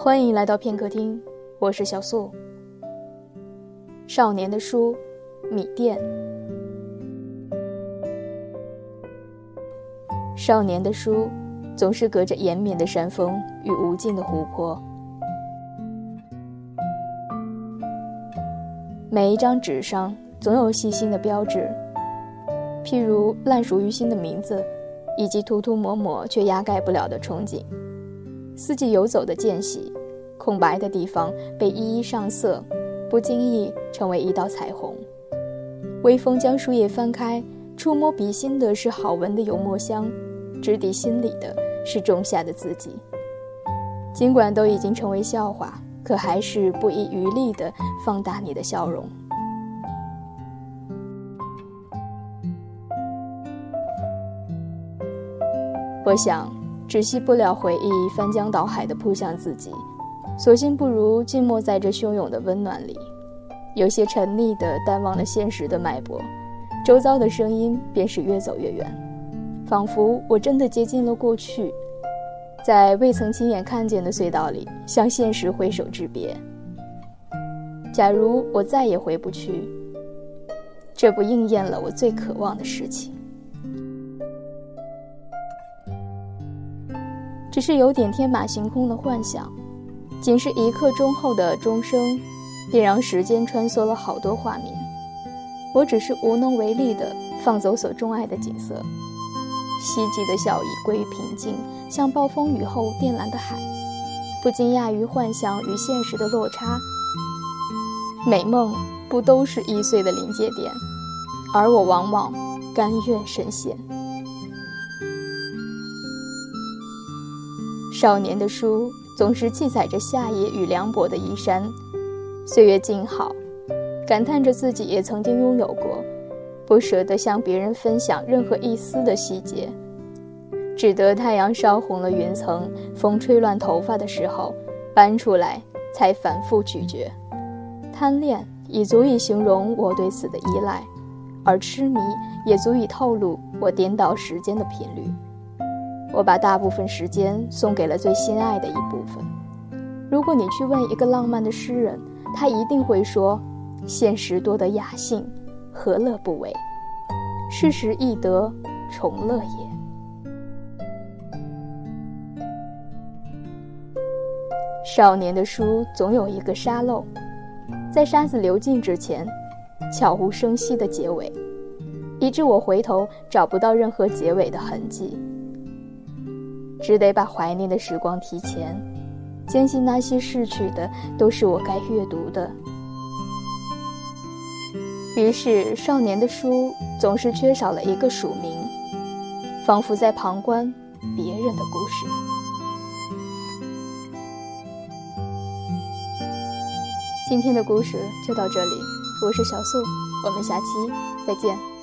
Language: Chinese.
欢迎来到片刻听，我是小素。少年的书，米店。少年的书，总是隔着延绵的山峰与无尽的湖泊。每一张纸上总有细心的标志，譬如烂熟于心的名字，以及涂涂抹抹却压盖不了的憧憬。四季游走的间隙，空白的地方被一一上色，不经意成为一道彩虹。微风将书页翻开，触摸笔心的是好闻的油墨香，直抵心里的是仲夏的自己。尽管都已经成为笑话，可还是不遗余力地放大你的笑容。我想。止息不了回忆，翻江倒海地扑向自己，索性不如静默在这汹涌的温暖里，有些沉溺地淡忘了现实的脉搏，周遭的声音便是越走越远，仿佛我真的接近了过去，在未曾亲眼看见的隧道里，向现实挥手致别。假如我再也回不去，这不应验了我最渴望的事情？只是有点天马行空的幻想，仅是一刻钟后的钟声，便让时间穿梭了好多画面。我只是无能为力地放走所钟爱的景色，希冀的笑意归于平静，像暴风雨后靛蓝的海，不惊讶于幻想与现实的落差。美梦不都是易碎的临界点，而我往往甘愿深陷。少年的书总是记载着夏夜与凉薄的衣衫，岁月静好，感叹着自己也曾经拥有过，不舍得向别人分享任何一丝的细节，只得太阳烧红了云层，风吹乱头发的时候搬出来，才反复咀嚼。贪恋已足以形容我对此的依赖，而痴迷也足以透露我颠倒时间的频率。我把大部分时间送给了最心爱的一部分。如果你去问一个浪漫的诗人，他一定会说：“现实多得雅兴，何乐不为？事时易得，重乐也。”少年的书总有一个沙漏，在沙子流尽之前，悄无声息的结尾，以致我回头找不到任何结尾的痕迹。只得把怀念的时光提前，坚信那些逝去的都是我该阅读的。于是，少年的书总是缺少了一个署名，仿佛在旁观别人的故事。今天的故事就到这里，我是小素，我们下期再见。